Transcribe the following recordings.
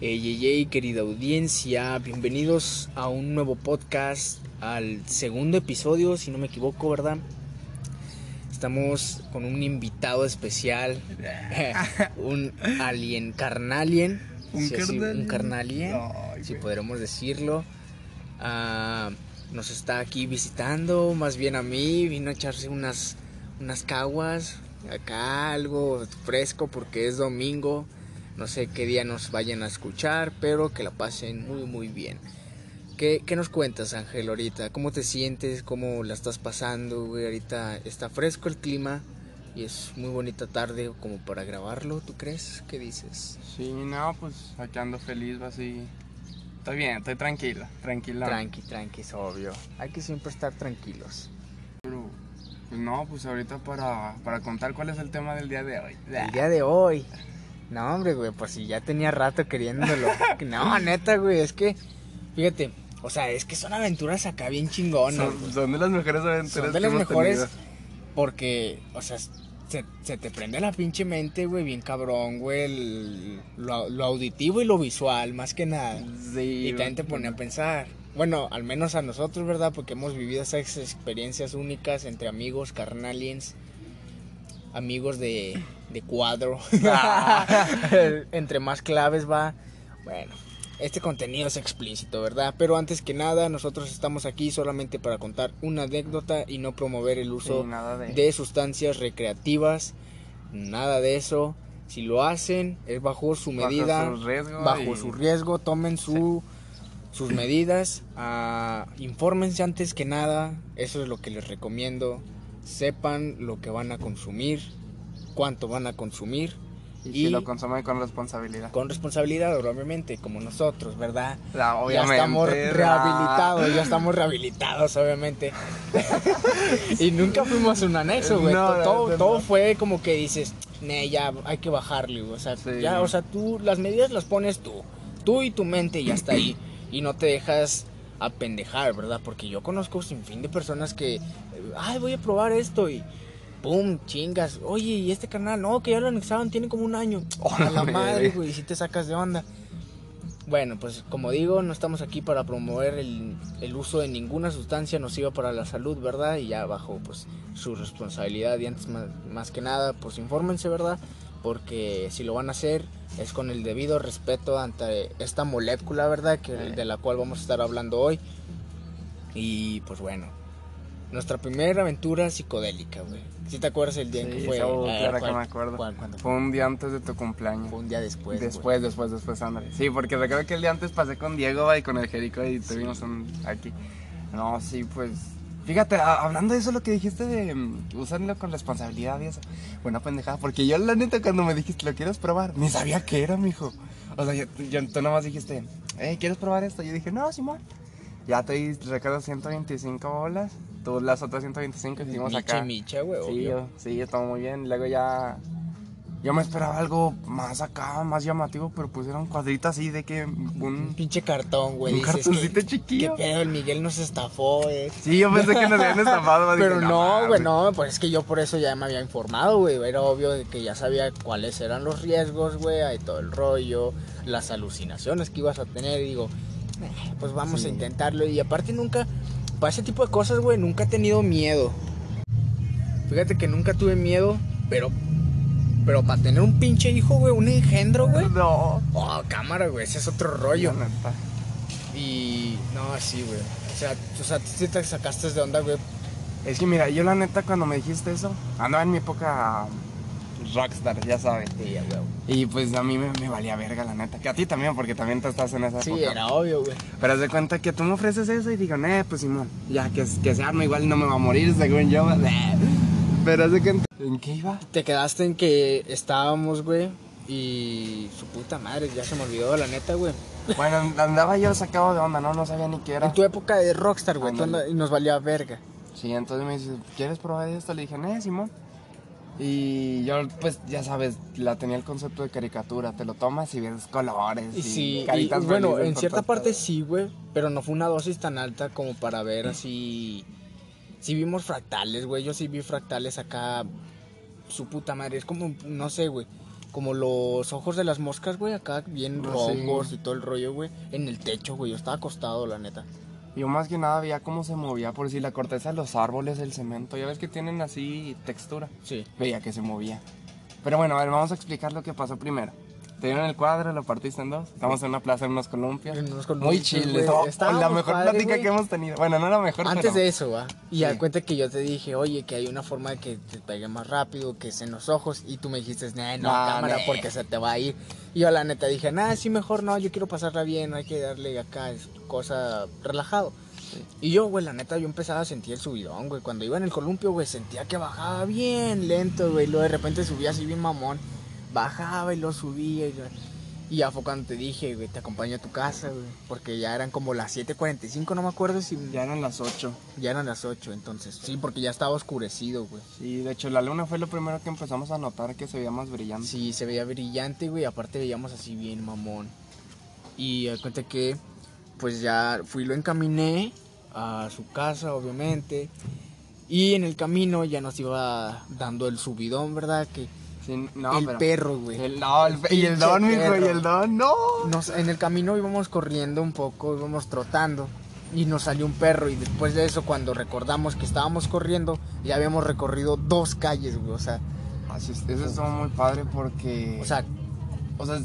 Ey, ey, ey, querida audiencia, bienvenidos a un nuevo podcast, al segundo episodio, si no me equivoco, ¿verdad? Estamos con un invitado especial, un alien carnalien, ¿Un si carnalien? un carnalien, si podremos decirlo. Ah, nos está aquí visitando, más bien a mí, vino a echarse unas, unas caguas, acá algo fresco porque es domingo. No sé qué día nos vayan a escuchar, pero que la pasen muy muy bien. ¿Qué, qué nos cuentas, Ángel, ahorita? ¿Cómo te sientes? ¿Cómo la estás pasando? güey? Ahorita está fresco el clima y es muy bonita tarde como para grabarlo, ¿tú crees? ¿Qué dices? Sí, no, pues aquí ando feliz, va así. Estoy bien, estoy tranquila, tranquila. Tranqui, tranqui, es obvio. Hay que siempre estar tranquilos. Pero, pues no, pues ahorita para, para contar cuál es el tema del día de hoy. El día de hoy. No, hombre, güey, pues si ya tenía rato queriéndolo. No, neta, güey, es que, fíjate, o sea, es que son aventuras acá bien chingonas. Son, son de las mejores aventuras Son de que las hemos mejores tenido. porque, o sea, se, se te prende la pinche mente, güey, bien cabrón, güey, el- lo, lo auditivo y lo visual, más que nada. Sí, Y también te pone a pensar. Bueno, al menos a nosotros, ¿verdad? Porque hemos vivido esas experiencias únicas entre amigos, carnaliens, amigos de, de cuadro. entre más claves va. Bueno, este contenido es explícito, ¿verdad? Pero antes que nada, nosotros estamos aquí solamente para contar una anécdota y no promover el uso Sí, de... de sustancias recreativas. Nada de eso. Si lo hacen, es bajo su bajo medida su riesgo bajo y- su riesgo, tomen su, sus medidas, ah, infórmense antes que nada, eso es lo que les recomiendo, sepan lo que van a consumir, cuánto van a consumir, Y, y- si lo consumen con responsabilidad. con responsabilidad, obviamente, como nosotros, ¿verdad? Ah, ya estamos obviamente, rehabilitados, ya estamos rehabilitados, obviamente. y nunca fuimos un anexo, güey. No, To- no, todo, no. todo fue como que dices, ne, ya hay que bajarle, güey. O sea, Sí. ya, o sea, tú, las medidas las pones tú. Tú y tu mente y ya está ahí. Y no te dejas apendejar, ¿verdad? Porque yo conozco sin fin de personas que, ay, voy a probar esto y. ¡Pum! Chingas. Oye, ¿y este canal? No, que ya lo anexaron, tiene como un año. A la madre, güey, si te sacas de onda. Bueno, pues como digo, no estamos aquí para promover el, el uso de ninguna sustancia nociva para la salud, ¿verdad? Y ya bajo pues su responsabilidad y antes más, más que nada, pues infórmense, ¿verdad? Porque si lo van a hacer es con el debido respeto ante esta molécula, ¿verdad? Que, de la cual vamos a estar hablando hoy. Y pues bueno, nuestra primera aventura psicodélica, güey. ¿Sí te acuerdas el día en que Sí, fue? Eh, claro que ¿cuál- me acuerdo. cuál- cuándo Fue un día antes de tu cumpleaños. Fue un día después. Después, después, después, ándale. Sí, porque recuerdo que el día antes pasé con Diego y con el Jerico y Sí. tuvimos un aquí. No, sí, pues. Fíjate, a- hablando de eso, lo que dijiste de mm, usarlo con responsabilidad y eso. Buena pendejada, porque yo, la neta, cuando me dijiste, ¿lo quieres probar? Ni sabía qué era, mijo. O sea, yo, yo- tú nomás dijiste, hey, ¿quieres probar esto? Yo dije, no, Simón. Ya te recuerdo, 125 bolas. Tú las otras 125 hicimos Micha acá. micha, güey. Sí, yo- sí, estuvo muy bien. Luego ya. Yo me esperaba algo más acá, más llamativo, pero pusieron cuadritos así de que Un pinche cartón, güey. un cartoncito ¿qué- chiquillo. ¿Qué pedo? El Miguel nos estafó, güey. Sí, yo pensé que nos habían estafado. dije, Pero no, güey, no, pues es que yo por eso ya me había informado, güey. Era obvio que ya sabía cuáles eran los riesgos, güey, y todo el rollo, las alucinaciones que ibas a tener. Y digo, "Eh, pues vamos Sí. a intentarlo. Y aparte nunca, para ese tipo de cosas, güey, nunca he tenido miedo. Fíjate que nunca tuve miedo, pero, pero para tener un pinche hijo, güey, un engendro, güey. No. Oh, cámara, güey, ese es otro rollo. Y no, sí, güey. O sea, o sea, tú te sacaste de onda, güey. Es que mira, yo la neta, cuando me dijiste eso, andaba en mi época rockstar, ya sabes. Sí, ya, güey. Y pues a mí me, me valía verga, la neta. Que a ti también, porque también tú estás en esa Sí, época. era obvio, güey. Pero haz de cuenta que tú me ofreces eso y digo, eh, pues Simón, ya que, que se arma, igual no me va a morir según yo. Pero haz de cuenta. ¿En qué iba? Te quedaste en que estábamos, güey. Y su puta madre, ya se me olvidó, la neta, güey. Bueno, andaba yo sacado de onda, ¿no? No sabía ni qué era. En tu época de rockstar, güey, y nos valía verga. Sí, entonces me dice, ¿quieres probar esto? Le dije, eh, Simón. Y yo, pues, ya sabes, la tenía el concepto de caricatura. Te lo tomas y ves colores. Y sí, y, caritas bueno, en cierta parte sí, güey. Pero no fue una dosis tan alta como para ver así. Sí vimos fractales, güey. Yo sí vi fractales acá. Su puta madre. Es como, no sé, güey. como los ojos de las moscas, güey, acá bien Ah, rojos sí. y todo el rollo, güey, en el techo, güey. Yo estaba acostado, la neta. Yo más que nada veía cómo se movía, por si la corteza de los árboles, el cemento, ya ves que tienen así textura. Sí. Veía que se movía. Pero bueno, a ver, vamos a explicar lo que pasó primero. Te dieron el cuadro, lo partiste en dos. Estamos en una plaza en unos columpios. En unos Muy columpios, chill. güey. oh, la mejor padre, plática que hemos tenido. Bueno, no la mejor, Antes pero... de eso, va. Y Sí. da cuenta que yo te dije, oye, que hay una forma de que te pegue más rápido, que es en los ojos. Y tú me dijiste, nah, no, Nah, cámara, nah. porque se te va a ir. Y yo, la neta, dije, nah, sí, mejor no, yo quiero pasarla bien, hay que darle acá, es cosa relajado. Y yo, güey, la neta, yo empezaba a sentir el subidón, güey. Cuando iba en el columpio, güey, sentía que bajaba bien lento, güey. Y luego de repente subía así bien mamón. Bajaba y lo subía. Y, y ya fue cuando te dije, güey, te acompaño a tu casa, güey. Porque ya eran como las 7.45, no me acuerdo si... Ya eran las 8. Ya eran las 8, entonces. Sí, porque ya estaba oscurecido, güey. Sí, de hecho la luna fue lo primero que empezamos a notar que se veía más brillante. Sí, se veía brillante, güey. Aparte veíamos así bien mamón. Y de cuenta que, pues ya fui y lo encaminé a su casa, obviamente. Y en el camino ya nos iba dando el subidón, ¿verdad? Que Sí, no, el pero- perro, güey. El, no, el, pe- y el don, mijo, y el don, no. Nos, en el camino íbamos corriendo un poco, íbamos trotando. Y nos salió un perro. Y después de eso, cuando recordamos que estábamos corriendo, ya habíamos recorrido dos calles, güey. O sea, Así es, eso estuvo muy padre porque. o sea, o sea,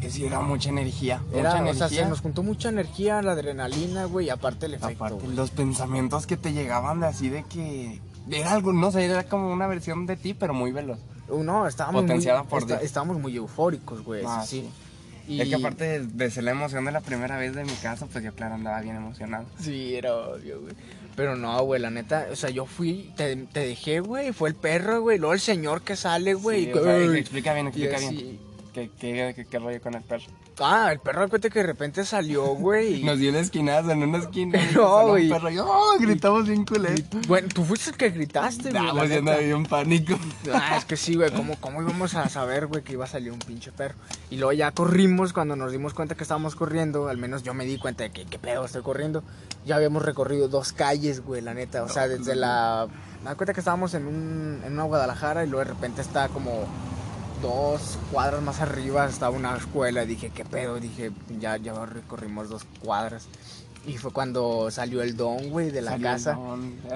es era mucha energía. Era, mucha o sea, energía. se nos juntó mucha energía, la adrenalina, güey, y aparte el efecto. Aparte, güey. los pensamientos que te llegaban de así de que. Era algo, no sé, era como una versión de ti, pero muy veloz. Uh, No, estábamos Potenciada muy, por esta- Dios. estábamos muy eufóricos, güey, Ah, sí. Y Es que aparte de, de ser la emoción de la primera vez de mi casa, pues yo, claro, andaba bien emocionado. Sí, era obvio, güey. Pero no, güey, la neta, o sea, yo fui, te, te dejé, güey, fue el perro, güey, luego el señor que sale, güey. Sí, o sea, explica bien, explica bien. ¿Qué, qué, qué, qué rollo con el perro? Ah, el perro, cuenta que de repente salió, güey. Nos dio el esquinazo en una esquina. No, un güey. perro y ¡oh! gritamos bien culé. Bueno, tú fuiste el que gritaste, güey. Estábamos yendo neta. ahí en pánico. Ah, es que sí, güey, ¿cómo, ¿cómo íbamos a saber, güey, que iba a salir un pinche perro? Y luego ya corrimos, cuando nos dimos cuenta que estábamos corriendo, al menos yo me di cuenta de que, ¿qué pedo estoy corriendo? Ya habíamos recorrido dos calles, güey, la neta, o sea, desde la... Me da cuenta que estábamos en, un, en una Guadalajara y luego de repente está como dos cuadras más arriba, estaba una escuela, dije, ¿qué pedo? Dije, ya, ya recorrimos dos cuadras. Y fue cuando salió el don, güey, de la Salió casa.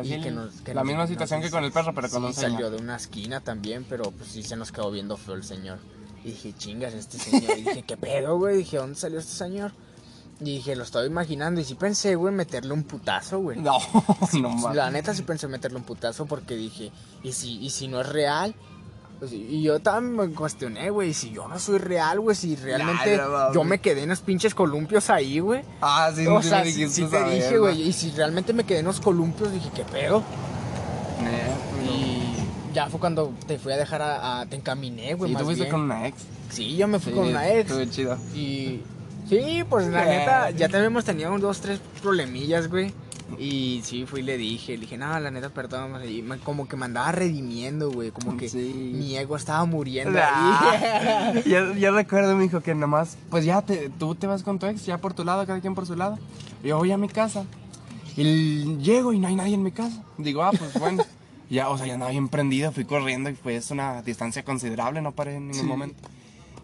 y que nos- que la nos- misma nos- situación que con el perro, pero con sí, un señor. salió de una esquina también, pero pues sí se nos quedó viendo feo el señor. Y dije, chingas, este señor. Y dije, ¿qué pedo, güey? Dije, ¿dónde salió este señor? Y dije, lo estaba imaginando. Y sí pensé, güey, meterle un putazo, güey. No, no mames. La neta sí pensé meterle un putazo porque dije, ¿y si, y si no es real? Pues, y yo también me cuestioné, güey, si yo no soy real, güey, si realmente yo me quedé en los pinches columpios ahí, güey. Ah, sí, o sí sea, me sí, sí te dije, güey, y si realmente me quedé en los columpios, dije, ¿qué pedo? Eh, Y ya fue cuando te fui a dejar a, a- te encaminé, güey, ¿Y más tú fuiste bien. con una ex? Sí, yo me fui Sí, con una ex. Estuvo chido. Y sí, pues la Eh. neta, ya también hemos tenido dos, tres problemillas, güey. Y sí, fui y le dije, le dije, no, la neta, perdón. Y me- como que me andaba redimiendo, güey. Como que Sí. mi ego estaba muriendo ahí. Ah, ya, ya recuerdo, mijo, que nomás, pues ya te, tú te vas con tu ex, ya por tu lado, cada quien por su lado. Yo voy a mi casa. Y llego y no hay nadie en mi casa. Digo, ah, pues bueno. ya, o sea, ya andaba bien prendido, fui corriendo y fue es una distancia considerable, no paré en ningún Sí. momento.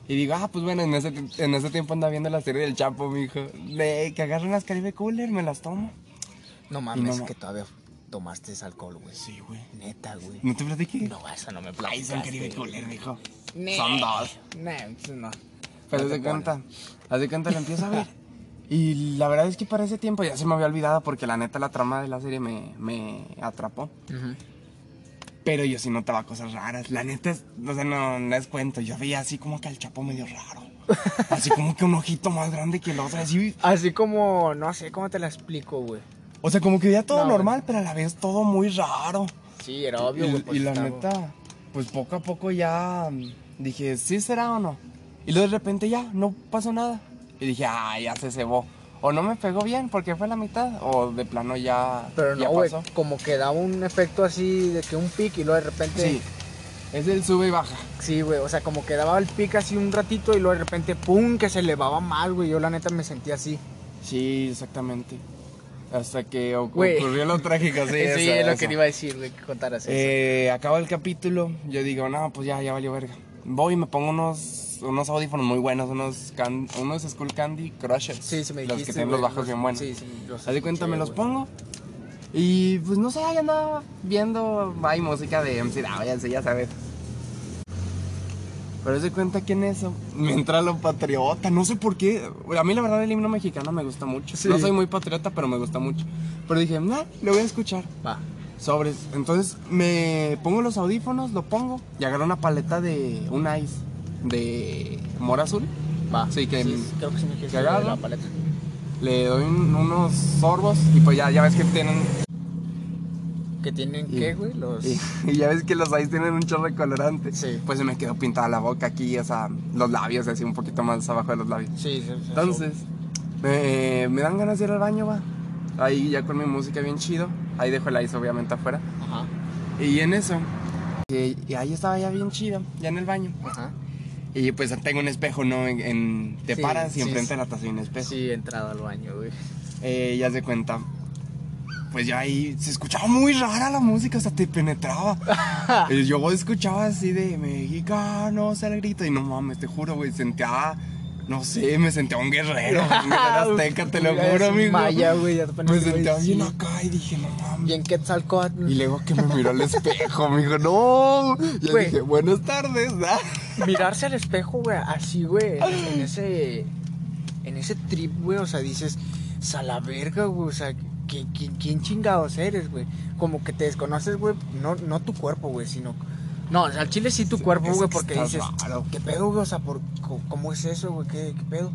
Y digo, ah, pues bueno, en ese, en ese tiempo andaba viendo la serie del Chapo, mijo. De que agarran las Caribe Cooler, me las tomo. No mames, no, que todavía tomaste ese alcohol, güey. Sí, güey. Neta, güey. ¿No te platiqué? No, esa no me Ay, platicaste. son Caribe. Cooler. Nah. Son dos. Pues no. Pero No de cuenta, haz de cuenta, lo empiezo a ver. Y la verdad es que para ese tiempo ya se me había olvidado porque la neta la trama de la serie me, me atrapó. Pero yo sí notaba cosas raras. La neta, es, o sea, no, no es cuento. Yo veía así como que el chapo medio raro. Así como que un ojito más grande que el otro. Así, Así como, no sé cómo te la explico, güey. O sea, como que veía todo No, normal, pero a la vez todo muy raro. Sí, era obvio, y, pues y la estaba- neta, pues poco a poco ya mm, dije, ¿sí será o no? Y luego de repente ya, no pasó nada. Y dije, ah, ya se cebó. O no me pegó bien porque fue la mitad, o de plano ya, Pero ya no, güey, pasó. como que daba un efecto así de que un pic y luego de repente... Sí, es el sube y baja. Sí, güey, o sea, como que daba el pic así un ratito y luego de repente, pum, que se elevaba mal, güey. Yo la neta me sentía así. Sí, exactamente. Hasta que oc- ocurrió lo trágico, sí. Sí, eso, es lo eso. que te iba a decir, güey, que contaras eso. Eh, acaba el capítulo, yo digo, no, pues ya, ya valió verga. voy y me pongo unos, unos audífonos muy buenos, unos, can- unos Skull Candy Crushers. Sí, sí me Los dijiste. que tienen los bajos bien buenos. Sí, sí, los Haz de cuenta, me los pongo. Y pues no sé, ahí andaba viendo. Hay música de MC Dao, ya sé, ya sabes. Pero de cuenta que en eso me entra lo patriota. No sé por qué. A mí, la verdad, el himno mexicano me gusta mucho. Sí. No soy muy patriota, pero me gusta mucho. Pero dije, nah, lo voy a escuchar. Va. Sobres. Entonces me pongo los audífonos, lo pongo y agarro una paleta de un ice de mora azul. Va. Sí, que- creo que sí me que agarro. la paleta. Le doy un- unos sorbos y pues ya, ya ves que tienen ¿Que tienen Y- qué, güey? Los... Y, y ya ves que los ice tienen un chorro de colorante. Sí. Pues se me quedó pintada la boca aquí, o sea, los labios, así un poquito más abajo de los labios. Sí, sí, sí. Entonces, me, me dan ganas de ir al baño, va. Ahí ya con mi música bien chido. Ahí dejo el ice obviamente afuera. Ajá. Y en eso, y, y ahí estaba ya bien chido, ya en el baño. Ajá. Y pues tengo un espejo, ¿no? En, en- te Sí, paras y sí, enfrente de la taza hay un espejo. Sí, he entrado al baño, güey. Eh, ya se cuenta. Pues ya ahí se escuchaba muy rara la música, hasta te penetraba. Y yo escuchaba así de mexicano, se el grito. Y no mames, te juro, güey, sentía, no sé, me sentía un guerrero. un guerrero azteca, te lo juro, amigo. Maya, güey. ya te pones, Me sentía bien acá y dije, no mames. Y en Quetzalcóatl. Y luego que me miró al espejo, me dijo, no. Y yo dije, buenas tardes, ¿da? mirarse al espejo, güey, así, güey, en, en ese en ese trip, güey, o sea, dices, a la verga, güey, o sea, ¿quién, quién, quién chingados eres, güey? Como que te desconoces, güey, no, no tu cuerpo, güey, sino... No, o sea, al chile sí tu cuerpo, güey, que porque dices, raro. ¿qué pedo, güey? O sea, por, ¿cómo es eso, güey? ¿Qué, ¿Qué pedo?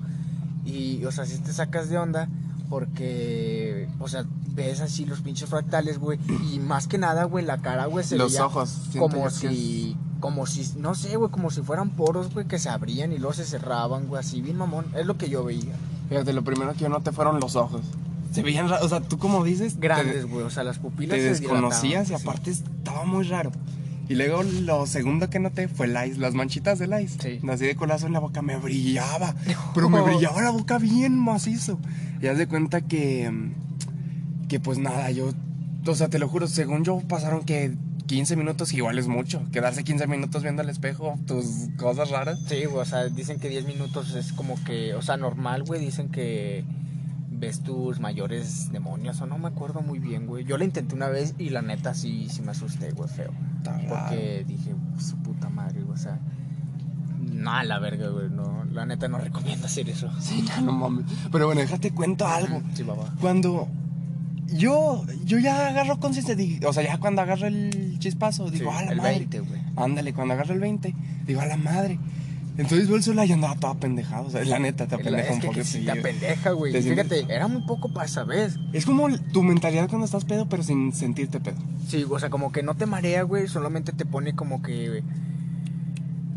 Y, o sea, si te sacas de onda porque, o sea, ves así los pinches fractales, güey, y más que nada, güey, la cara, güey, se Los veía ojos. como si, como si, no sé, güey, como si fueran poros, güey, que se abrían y luego se cerraban, güey, así bien mamón. Es lo que yo veía. Fíjate, lo primero que yo noté fueron los ojos. Se veían raros, o sea, tú como dices, Grandes, güey, o sea, las pupilas te se desconocías y sí. aparte estaba muy raro. Y luego lo segundo que noté fue el ice, las manchitas del ice. Sí. Así de colazo en la boca me brillaba. Pero me brillaba la boca bien macizo. Y haz de cuenta que. Que pues nada, yo. O sea, te lo juro, según yo pasaron que 15 minutos, igual es mucho. Quedarse 15 minutos viendo al espejo tus cosas raras. Sí, güey, o sea, dicen que 10 minutos es como que, o sea, normal, güey, dicen que ves tus mayores demonios, o no me acuerdo muy bien, güey. Yo la intenté una vez y la neta sí, sí me asusté, güey, feo. Está raro. Porque dije, su puta madre, güey, o sea, no, la verga, güey, no, la neta no recomiendo hacer eso. Sí, ya no mames. Pero bueno, déjate cuento algo. Sí, papá. Cuando yo, yo ya agarro conciencia, o sea, ya cuando agarro el chispazo, digo, Sí, a la el madre. 20, güey. Ándale, cuando agarro el 20, digo, a la madre. Entonces veo el celular y andaba toda pendejada, o sea, la neta, te apendeja Es un que, poco. que sí te apendeja, güey. Fíjate, sientes- era muy poco para esa vez. Es como tu mentalidad cuando estás pedo, pero sin sentirte pedo. Sí, o sea, como que no te marea, güey, solamente te pone como que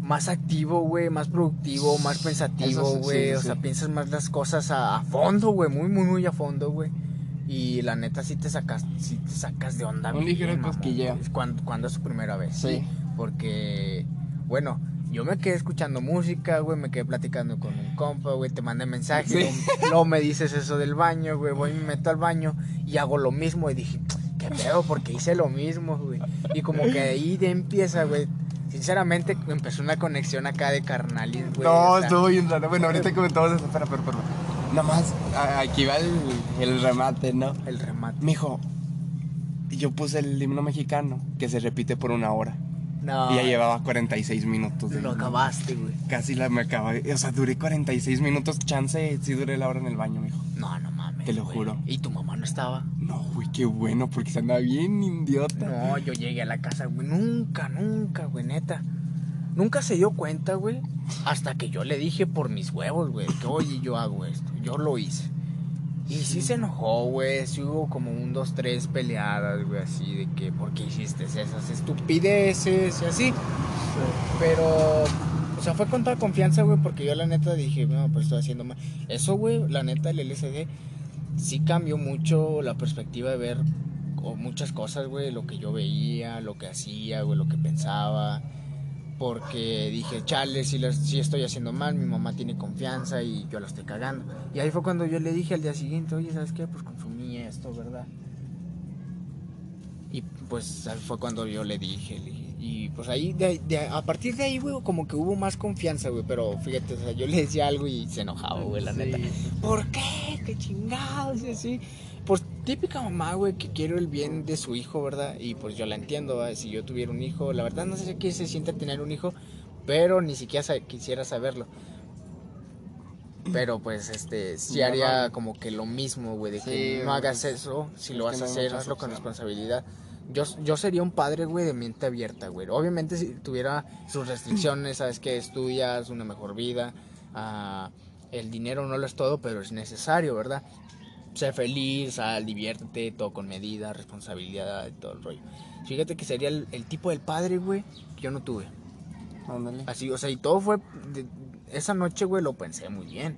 más activo, güey, más productivo, más pensativo, sí, güey. sí, o sea, piensas más las cosas a, a fondo, güey, muy, muy, muy a fondo, güey. Y la neta sí te sacas, sí te sacas de onda. Un ligero cosquilleo. Cuando, cuando es su primera vez. Sí. Porque, bueno, yo me quedé escuchando música, güey, me quedé platicando con un compa, güey, te mandé mensajes, Sí. luego, luego me dices eso del baño, güey, voy y me meto al baño y hago lo mismo y dije, qué pedo, porque hice lo mismo, güey. Y como que ahí de empieza, güey, sinceramente empezó una conexión acá de carnalis, güey. no, estuvo bien raro. Bueno, ahorita comentamos eso, espera, espera, espera. Nada más, aquí va el, el remate, ¿no? El remate. Mijo, yo puse el himno mexicano que se repite por una hora. No, Y ya llevaba 46 minutos. de lo acabaste, güey. Casi la me acabé. O sea, duré 46 minutos. Chance, sí duré la hora en el baño, mijo. No, no mames. Te lo güey. juro. ¿Y tu mamá no estaba? No, güey, qué bueno, porque se andaba bien idiota. No, yo llegué a la casa, güey. Nunca, nunca, güey, neta. Nunca se dio cuenta, güey. Hasta que yo le dije por mis huevos, güey. Que oye, yo hago esto. Yo lo hice. Y sí se enojó, güey. Sí hubo como un, dos, tres peleadas, güey. Así de que, ¿por qué hiciste esas estupideces y así? Pero, o sea, fue con toda confianza, güey. Porque yo la neta dije, no, pues estoy haciendo mal. Eso, güey, la neta, el LCD sí cambió mucho la perspectiva de ver muchas cosas, güey, lo que yo veía, lo que hacía, güey, lo que pensaba. Porque dije, chale, si, las, si estoy haciendo mal, mi mamá tiene confianza y yo la estoy cagando. Y ahí fue cuando yo le dije al día siguiente, oye, ¿sabes qué? Pues consumí esto, ¿verdad? Y pues ahí fue cuando yo le dije, le dije, Y pues ahí, de, de- a partir de ahí, güey, como que hubo más confianza, güey. Pero fíjate, o sea, yo le decía algo y se enojaba, güey, la Sí. neta. ¿Por qué? ¿Qué chingados? Y así. Típica mamá, güey, que quiere el bien de su hijo, ¿verdad? Y pues yo la entiendo, ¿verdad? si yo tuviera un hijo, la verdad no sé qué se siente tener un hijo, pero ni siquiera sa- quisiera saberlo. Pero pues este, sí haría como que lo mismo, güey, de que no hagas eso, si Es lo vas a hacer, hazlo con responsabilidad. Yo, yo sería un padre, güey, de mente abierta, güey. Obviamente si tuviera sus restricciones, sabes que estudias, una mejor vida, ah, el dinero no lo es todo, pero es necesario, ¿verdad? Sé feliz, sal, diviértete, todo con medida, responsabilidad y todo el rollo. Fíjate que sería el, el tipo del padre, güey, que yo no tuve. Ándale. Así, o sea, y todo fue. de- esa noche, güey, lo pensé muy bien.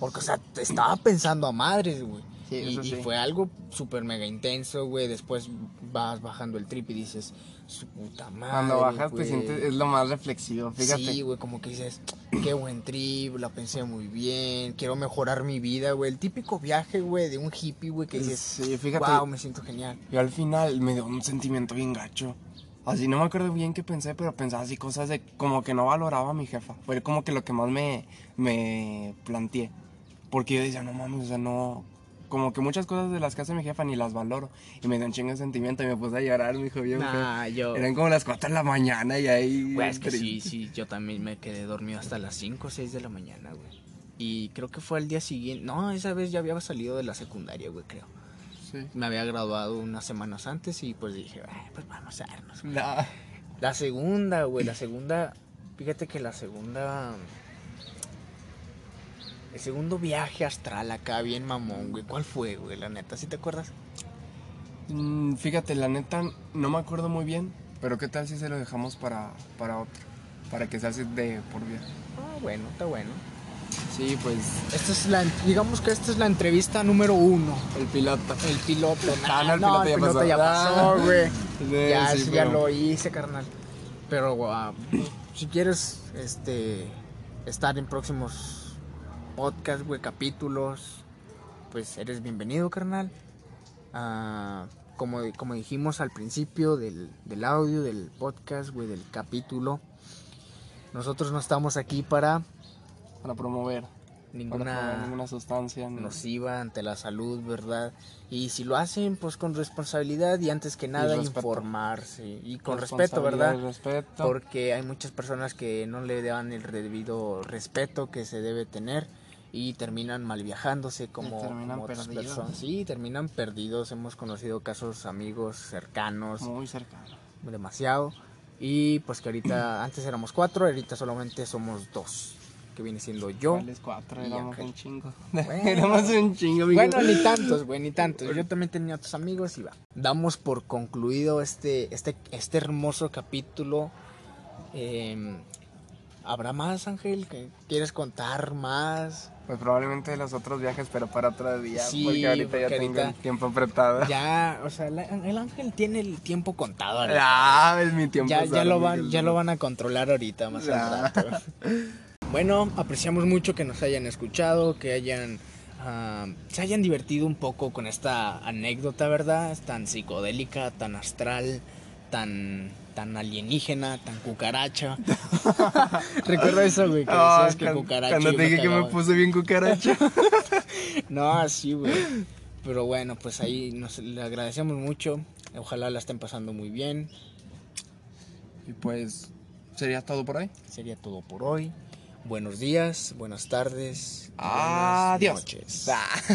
Porque, o sea, estaba pensando a madres, güey. Sí, y, eso y sí. fue algo súper mega intenso, güey. Después vas bajando el trip y dices, su puta madre. Cuando bajas te güey". sientes, es lo más reflexivo, fíjate. Sí, güey, como que dices, qué buen trip, la pensé muy bien, quiero mejorar mi vida, güey. El típico viaje, güey, de un hippie, güey, que dices, Sí, fíjate. wow, me siento genial. Y al final me dio un sentimiento bien gacho. Así no me acuerdo bien qué pensé, pero pensaba así cosas de como que no valoraba a mi jefa. Fue como que lo que más me, me planteé. Porque yo decía, no mames, o sea, no. Como que muchas cosas de las que hace mi jefa ni las valoro. Y me dio un chingo de sentimiento y me puse a llorar, me dijo bien. Nah, yo... Eran como las 4 de la mañana y ahí. Güey, es que sí, sí, yo también me quedé dormido hasta las 5 o 6 de la mañana, güey. Y creo que fue el día siguiente. No, esa vez ya había salido de la secundaria, güey, creo. Sí. Me había graduado unas semanas antes y pues dije, "Ay, pues vamos a darnos. güey". Nah. La segunda, güey, la segunda. Fíjate que la segunda. El segundo viaje astral acá, bien mamón, güey. ¿Cuál fue, güey? La neta, ¿sí te acuerdas? Mm, fíjate, la neta no me acuerdo muy bien. Pero qué tal si se lo dejamos para, para otro. Para que se hace de por vida. Ah, bueno, está bueno. Sí, pues Esta es la, digamos que esta es la entrevista número uno. el piloto. El piloto. Ah, no, el no, piloto ya el piloto pasó. ya pasó, Ah. güey. Sí, ya, sí, ya lo hice, carnal. Pero, guau, si quieres este, estar en próximos podcasts, güey, capítulos, pues eres bienvenido, carnal. Ah, como, como dijimos al principio del, del audio, del podcast, güey, del capítulo, nosotros no estamos aquí para Para promover. Para promover ninguna sustancia. nociva ante la salud, ¿verdad? Y si lo hacen, pues con responsabilidad y antes que nada informarse y con respeto, ¿verdad? respeto. Porque hay muchas personas que no le dan el debido respeto que se debe tener y terminan mal viajándose como, terminan como otras perdidos. personas. Sí, terminan perdidos. Hemos conocido casos amigos cercanos Muy cercano. demasiado y pues que ahorita antes éramos cuatro, ahorita solamente somos dos, que viene siendo yo. ¿Cuáles cuatro? Éramos un chingo. Bueno. Éramos un chingo, amigo. Bueno, ni tantos, güey, ni tantos. Yo también tenía otros amigos y va. Damos por concluido este, este, este hermoso capítulo. Eh, ¿Habrá más, Ángel? ¿Que ¿Quieres contar más? Pues probablemente los otros viajes, pero para otro día. Sí, porque ahorita ya porque tengo ahorita- el tiempo apretado. Ya, o sea, la- el Ángel tiene el tiempo contado. ahorita. Ah, es mi tiempo. ya, ya, lo van, ya lo van a controlar ahorita, más al Ah. rato. Bueno, apreciamos mucho que nos hayan escuchado, que hayan ah, se hayan divertido un poco con esta anécdota, ¿verdad? Es tan psicodélica, tan astral, tan tan alienígena, tan cucaracha. Recuerda eso, güey, que Ah, decías que cucaracha. Cuando te dije que me puse bien cucaracha. No, así, güey. Pero bueno, pues ahí nos le agradecemos mucho. Ojalá la estén pasando muy bien. y pues, ¿sería todo por ahí? Sería todo por hoy. Buenos días, buenas tardes, buenas Adiós. noches. Ah.